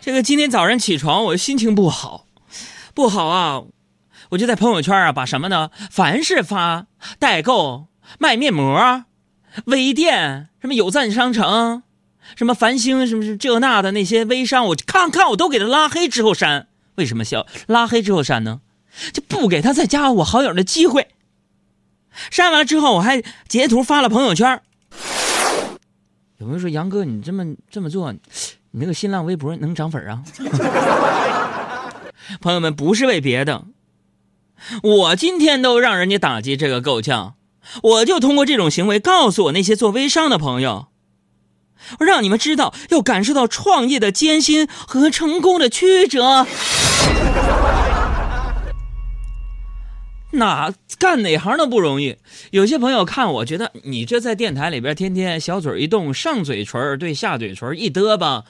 这个今天早上起床，我心情不好，不好啊！我就在朋友圈啊，把什么呢？凡是发代购、卖面膜、微店、什么有赞商城、什么繁星、什么这那的那些微商，我看看我都给他拉黑之后删。为什么笑？拉黑之后删呢？就不给他再加我好友的机会。删完了之后，我还截图发了朋友圈。有朋友说：“杨哥，你这么这么做，你那个新浪微博能涨粉啊？” 朋友们，不是为别的，我今天都让人家打击这个够呛，我就通过这种行为告诉我那些做微商的朋友，让你们知道，要感受到创业的艰辛和成功的曲折。哪干哪行都不容易。有些朋友看我觉得你这在电台里边天天小嘴一动，上嘴唇对下嘴唇一嘚吧，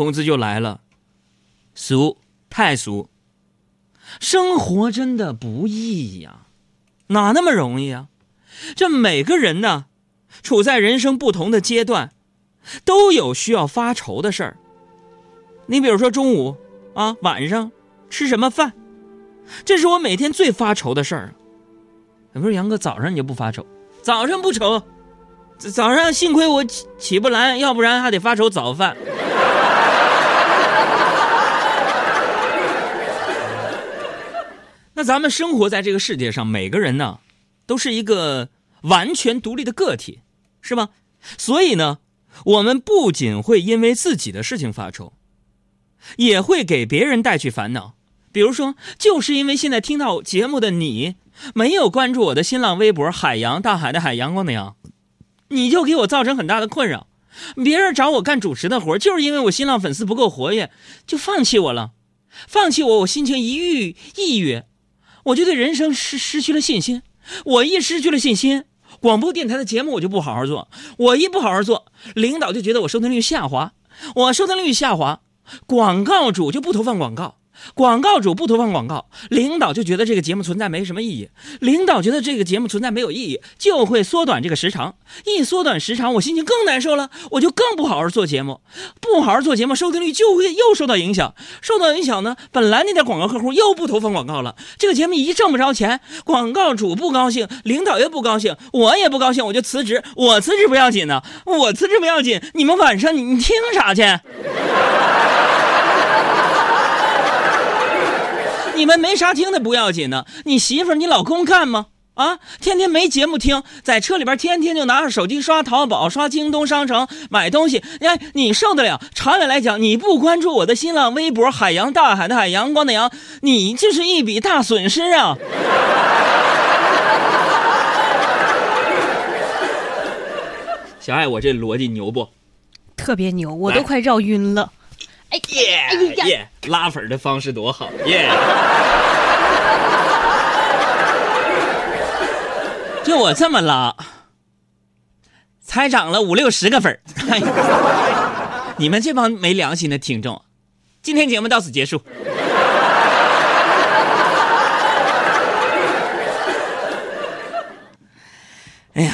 工资就来了，俗太俗。生活真的不易呀，哪那么容易啊？这每个人呢，处在人生不同的阶段，都有需要发愁的事儿。你比如说中午啊，晚上吃什么饭？这是我每天最发愁的事儿。不是杨哥，早上你就不发愁？早上不愁，早上幸亏我起起不来，要不然还得发愁早饭。那咱们生活在这个世界上，每个人呢，都是一个完全独立的个体，是吧？所以呢，我们不仅会因为自己的事情发愁，也会给别人带去烦恼。比如说，就是因为现在听到节目的你没有关注我的新浪微博“海洋大海的海阳光的阳”，你就给我造成很大的困扰。别人找我干主持的活就是因为我新浪粉丝不够活跃，就放弃我了。放弃我，我心情一郁抑郁，我就对人生失失去了信心。我一失去了信心，广播电台的节目我就不好好做。我一不好好做，领导就觉得我收听率下滑。我收听率下滑，广告主就不投放广告。广告主不投放广告，领导就觉得这个节目存在没什么意义。领导觉得这个节目存在没有意义，就会缩短这个时长。一缩短时长，我心情更难受了，我就更不好好做节目。不好好做节目，收听率就会又受到影响。受到影响呢，本来那点广告客户又不投放广告了。这个节目一挣不着钱，广告主不高兴，领导也不高兴，我也不高兴，我就辞职。我辞职不要紧呢，我辞职不要紧，你们晚上你你听啥去？你们没啥听的不要紧呢，你媳妇儿、你老公干吗？啊，天天没节目听，在车里边天天就拿着手机刷淘宝、刷京东商城买东西，哎，你受得了？长远来讲，你不关注我的新浪微博“海洋大海的海阳光的阳”，你就是一笔大损失啊！小爱，我这逻辑牛不？特别牛，我都快绕晕了。哎耶耶！拉粉的方式多好耶！就我这么拉，才涨了五六十个粉 你们这帮没良心的听众，今天节目到此结束。哎呀，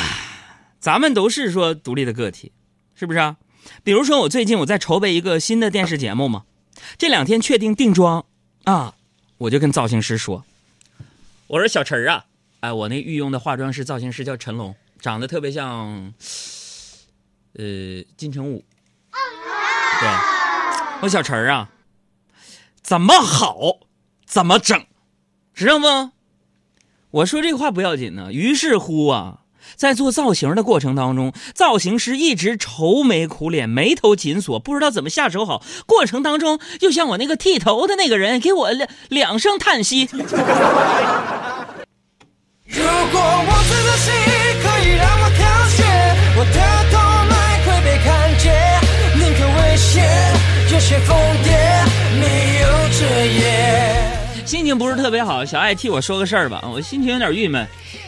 咱们都是说独立的个体，是不是啊？比如说，我最近我在筹备一个新的电视节目嘛，这两天确定定妆啊，我就跟造型师说：“我说小陈啊，哎，我那御用的化妆师造型师叫陈龙，长得特别像，呃，金城武。对，我小陈儿啊，怎么好怎么整，知道不？我说这话不要紧呢。于是乎啊。”在做造型的过程当中，造型师一直愁眉苦脸、眉头紧锁，不知道怎么下手好。过程当中，就像我那个剃头的那个人，给我两两声叹息。如果我这个心可以让我凋谢，我的动脉会被看见，宁可危险，有些疯癫，没有遮掩。心情不是特别好，小爱替我说个事儿吧，我心情有点郁闷。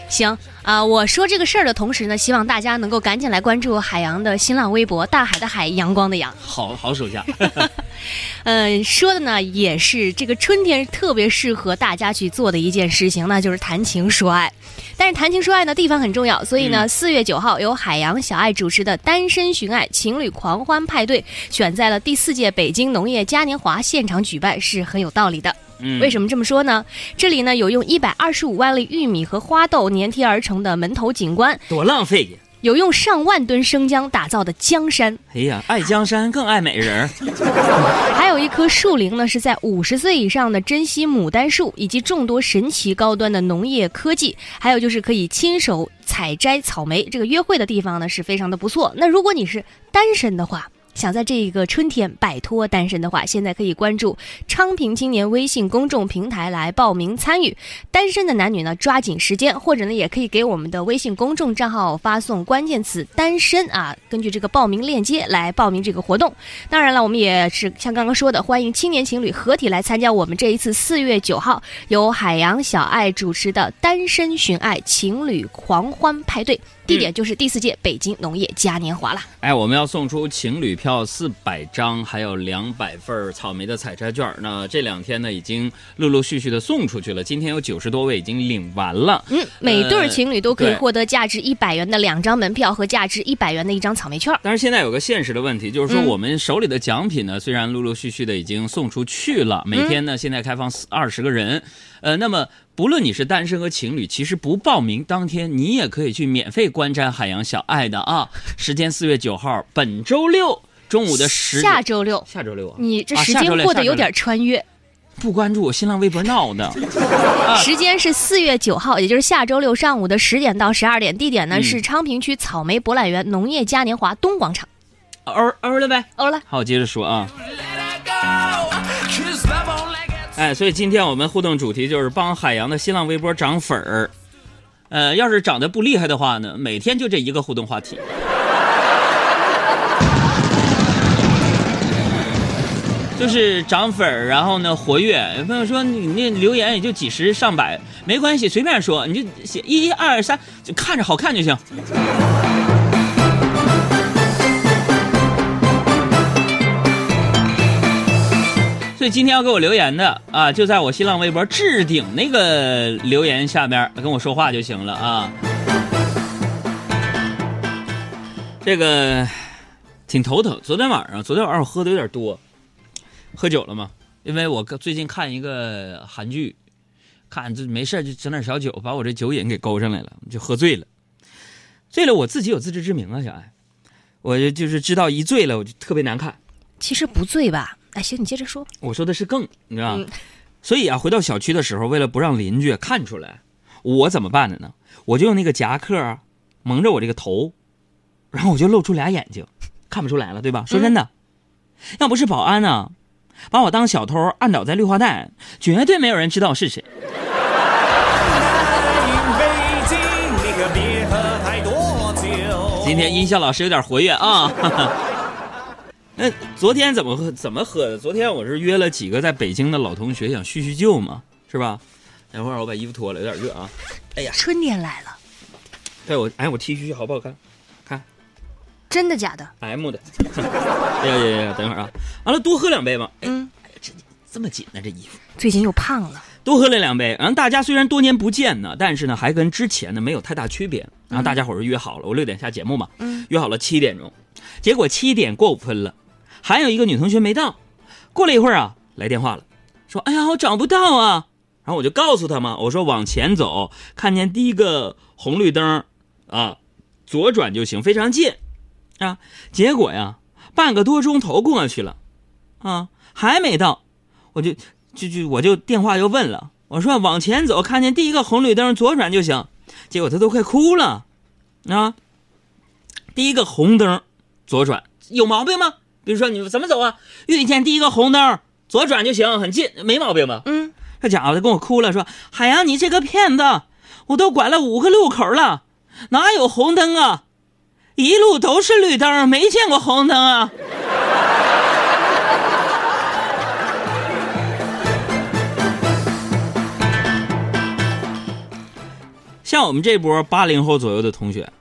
行啊，我说这个事儿的同时呢，希望大家能够赶紧来关注海洋的新浪微博“大海的海，阳光的阳”。好好手下。呃，说的呢也是这个春天特别适合大家去做的一件事情，那就是谈情说爱。但是谈情说爱呢，地方很重要，所以呢，四、月九号由海洋小爱主持的单身寻爱情侣狂欢派对，选在了第四届北京农业嘉年华现场举办，是很有道理的。嗯为什么这么说呢？这里呢有用一百二十五万粒玉米和花豆粘贴而成的门头景观，多浪费呀！有用上万吨生姜打造的江山，哎呀，爱江山更爱美人儿。还有一棵树龄呢是在五十岁以上的珍稀牡丹树，以及众多神奇高端的农业科技，还有就是可以亲手采摘草莓。这个约会的地方呢是非常的不错。那如果你是单身的话，想在这个春天摆脱单身的话，现在可以关注昌平青年微信公众平台来报名参与。单身的男女呢，抓紧时间，或者呢，也可以给我们的微信公众账号发送关键词“单身”啊，根据这个报名链接来报名这个活动。当然了，我们也是像刚刚说的，欢迎青年情侣合体来参加我们这一次四月九号由海洋小爱主持的单身寻爱情侣狂欢派对，地点就是第四届北京农业嘉年华了。哎，我们要送出情侣票四百张，还有两百份草莓的采摘券。那这两天呢，已经陆陆续续的送出去了。今天有九十多位已经领完了。嗯，每对情侣都可以获得价值一百元的两张门票和价值一百元的一张草莓券。但是现在有个现实的问题，就是说嗯我们手里的奖品呢，虽然陆陆续续的已经送出去了，每天呢现在开放二十个人，呃，那么不论你是单身和情侣，其实不报名当天你也可以去免费观瞻海洋小爱的啊。时间四月九号，本周六中午的十下周六，下周六啊，你这时间过得有点穿越。不关注我新浪微博闹的。时间是四月九号，也就是下周六上午的十点到十二点，地点呢、嗯是昌平区草莓博览园农业嘉年华东广场。欧欧了呗。欧了，好，接着说啊。哎，所以今天我们互动主题就是帮海洋的新浪微博涨粉儿。呃，要是涨得不厉害的话呢，每天就这一个互动话题。就是涨粉儿，然后呢活跃。有朋友说你那留言也就几十上百，没关系，随便说，你就写一二三，就看着好看就行。所以今天要给我留言的啊，就在我新浪微博置顶那个留言下边跟我说话就行了啊。这个挺头疼，昨天晚上，昨天晚上我喝的有点多，喝酒了吗？因为我最近看一个韩剧，看这没事就整点小酒，把我这酒瘾给勾上来了，就喝醉了。醉了，我自己有自知之明啊，小爱，我就就是知道一醉了我就特别难看。其实不醉吧？哎，行，你接着说。我说的是更，你知道吗？嗯所以啊，回到小区的时候，为了不让邻居看出来，我怎么办的呢？我就用那个夹克啊蒙着我这个头，然后我就露出俩眼睛，看不出来了，对吧？说真的，要不是保安呢，把我当小偷按倒在绿化带，绝对没有人知道我是谁。北京，你可别喝太多酒。今天音效老师有点活跃啊。那昨天怎么喝怎么喝的？昨天我是约了几个在北京的老同学，想叙叙旧嘛，是吧？等会儿我把衣服脱了，有点热啊。哎呀春天来了，对我，哎，我 T 恤好不好看？看真的假的？M 的。哎 呀呀呀！等会儿啊，完了多喝两杯吧。哎，嗯，这么紧呢、这衣服。最近又胖了。多喝了两杯，然后大家虽然多年不见呢，但是呢还跟之前呢没有太大区别。然后大家伙儿约好了，我六点下节目嘛，嗯约好了七点钟，结果七点过五分了，还有一个女同学没到。过了一会儿啊，来电话了，说：“哎呀，我找不到啊。”然后我就告诉他嘛，我说往前走，看见第一个红绿灯啊，左转就行，非常近啊。结果呀，半个多钟头过去了，啊，还没到，我就就就我就电话又问了，我说往前走，看见第一个红绿灯左转就行。结果他都快哭了，啊，第一个红灯左转有毛病吗？比如说你怎么走啊？遇见第一个红灯左转就行，很近，没毛病吧？嗯，这家伙他跟我哭了，说海洋你这个骗子，我都拐了五个路口了，哪有红灯啊？一路都是绿灯，没见过红灯啊。像我们这波八零后左右的同学，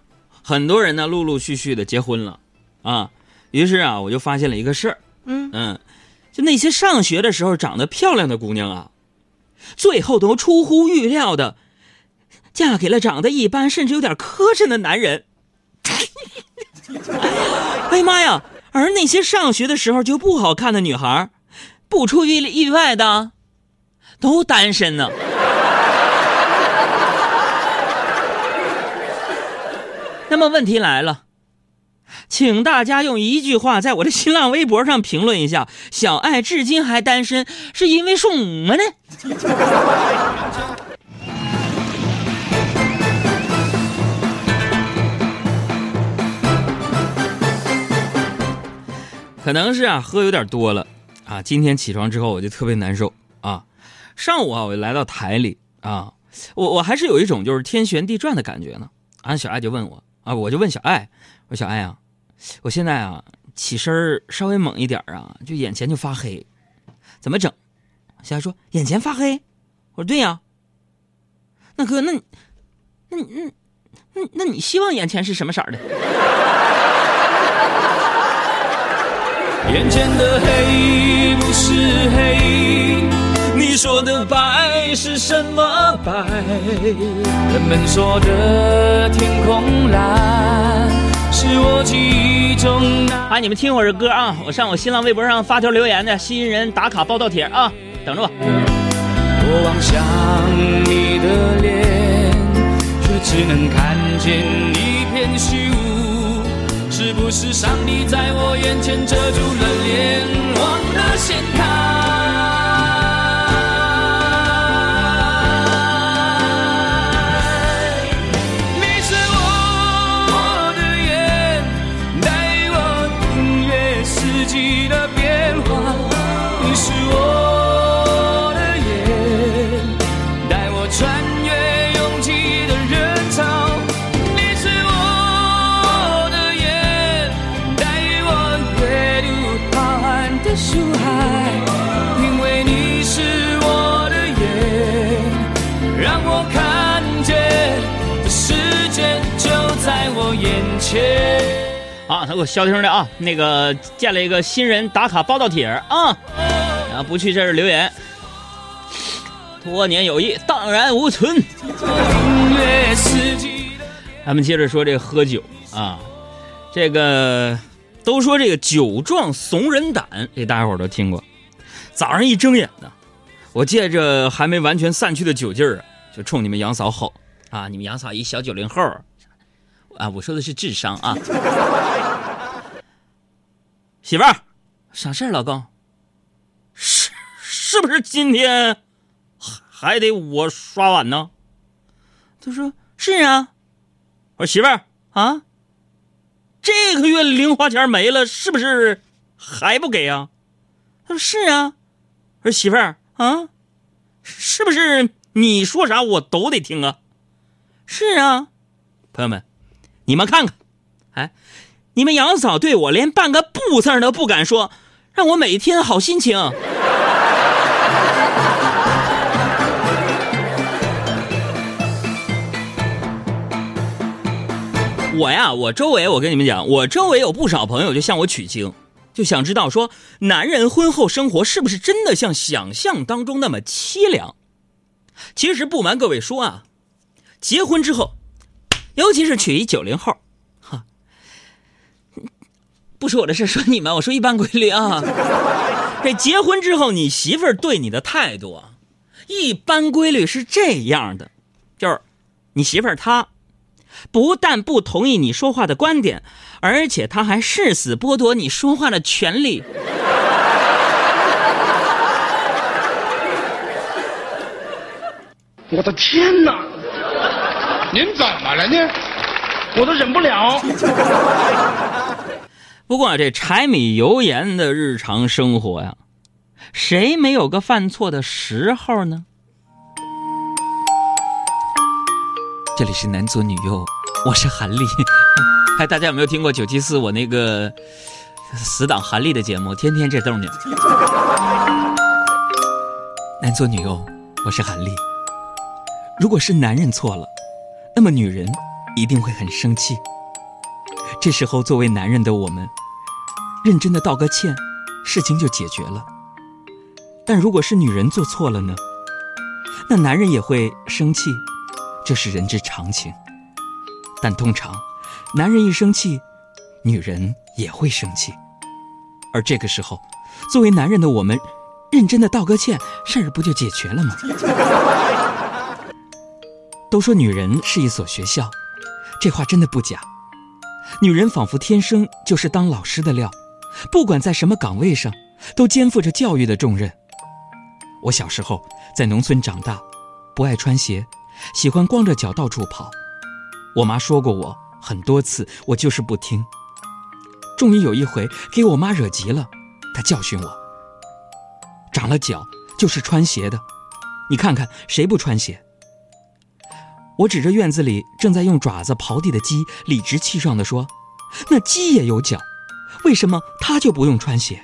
很多人呢陆陆续续的结婚了，啊，于是啊我就发现了一个事儿，嗯嗯，就那些上学的时候长得漂亮的姑娘啊，最后都出乎预料的嫁给了长得一般甚至有点磕碜的男人。哎呀妈呀！而那些上学的时候就不好看的女孩，不出意意外的，都单身呢。那么问题来了，请大家用一句话在我的新浪微博上评论一下：小爱至今还单身，是因为什么呢？可能是啊，喝有点多了啊。今天起床之后我就特别难受啊。上午啊，我就来到台里啊，我我还是有一种就是天旋地转的感觉呢。啊小爱就问我啊，我就问小爱，我说小爱啊，我现在啊起身稍微猛一点啊，就眼前就发黑，怎么整？小爱说眼前发黑，我说对呀。那哥，那，那那那那你希望眼前是什么色的？眼前的黑不是黑，你说的白是什么白？人们说的天空蓝，是我记忆中那。啊，你们听会儿歌啊！我上我新浪微博上发条留言的新人打卡报道帖啊，等着吧。我望向你的脸，却只能看见一片虚无。是不是上帝在我眼前遮住了脸，忘了掀眼前。啊，他给我消停的啊，那个建了一个新人打卡报道帖啊，啊，不去这儿留言，多年友谊荡然无存。咱们接着说这个喝酒啊，这个都说这个酒壮怂人胆，这大家伙儿都听过。早上一睁眼呢，我借着还没完全散去的酒劲儿啊，就冲你们杨嫂吼啊！你们杨嫂一小九零后啊，我说的是智商啊。媳妇儿，啥事儿？老公，是是不是今天还还得我刷碗呢？他说是啊。我说媳妇儿啊，这个月零花钱没了，是不是还不给啊？他说是啊。我说媳妇儿啊，是不是你说啥我都得听啊？是啊。朋友们，你们看看，哎，你们杨嫂对我连半个不字都不敢说，让我每天好心情。我呀，我周围，我跟你们讲，我周围有不少朋友就向我取经，就想知道说，男人婚后生活是不是真的像想象当中那么凄凉？其实不瞒各位说啊，结婚之后，尤其是娶一九零后，哈，不说我的事，说你们，我说一般规律啊。这结婚之后，你媳妇儿对你的态度啊，一般规律是这样的，就是你媳妇儿她不但不同意你说话的观点，而且她还誓死剥夺你说话的权利。我的天哪！您怎么了呢？我都忍不了。不过、啊、这柴米油盐的日常生活呀，谁没有个犯错的时候呢？这里是男左女右，我是韩立。哎，大家有没有听过九七四我那个死党韩立的节目？天天这动静。男左女右，我是韩立。如果是男人错了，那么女人一定会很生气。这时候，作为男人的我们，认真的道个歉，事情就解决了。但如果是女人做错了呢？那男人也会生气，这是人之常情。但通常，男人一生气，女人也会生气。而这个时候，作为男人的我们，认真的道个歉，事儿不就解决了吗？都说女人是一所学校，这话真的不假。女人仿佛天生就是当老师的料，不管在什么岗位上，都肩负着教育的重任。我小时候在农村长大，不爱穿鞋，喜欢光着脚到处跑。我妈说过我很多次，我就是不听。终于有一回给我妈惹急了，她教训我：长了脚就是穿鞋的，你看看谁不穿鞋？我指着院子里正在用爪子刨地的鸡，理直气壮地说：“那鸡也有脚，为什么它就不用穿鞋？”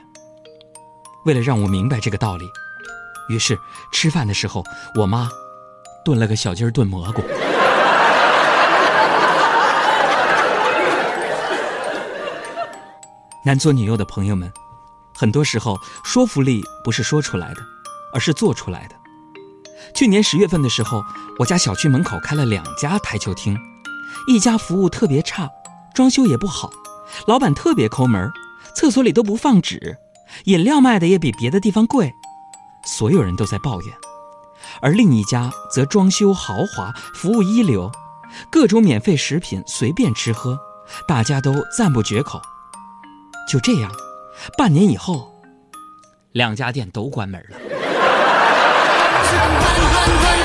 为了让我明白这个道理，于是吃饭的时候，我妈炖了个小鸡儿炖蘑菇。男左女右的朋友们，很多时候说服力不是说出来的，而是做出来的。去年十月份的时候，我家小区门口开了两家台球厅，一家服务特别差，装修也不好，老板特别抠门，厕所里都不放纸，饮料卖的也比别的地方贵，所有人都在抱怨。而另一家则装修豪华，服务一流，各种免费食品随便吃喝，大家都赞不绝口。就这样，半年以后，两家店都关门了。滚滚滚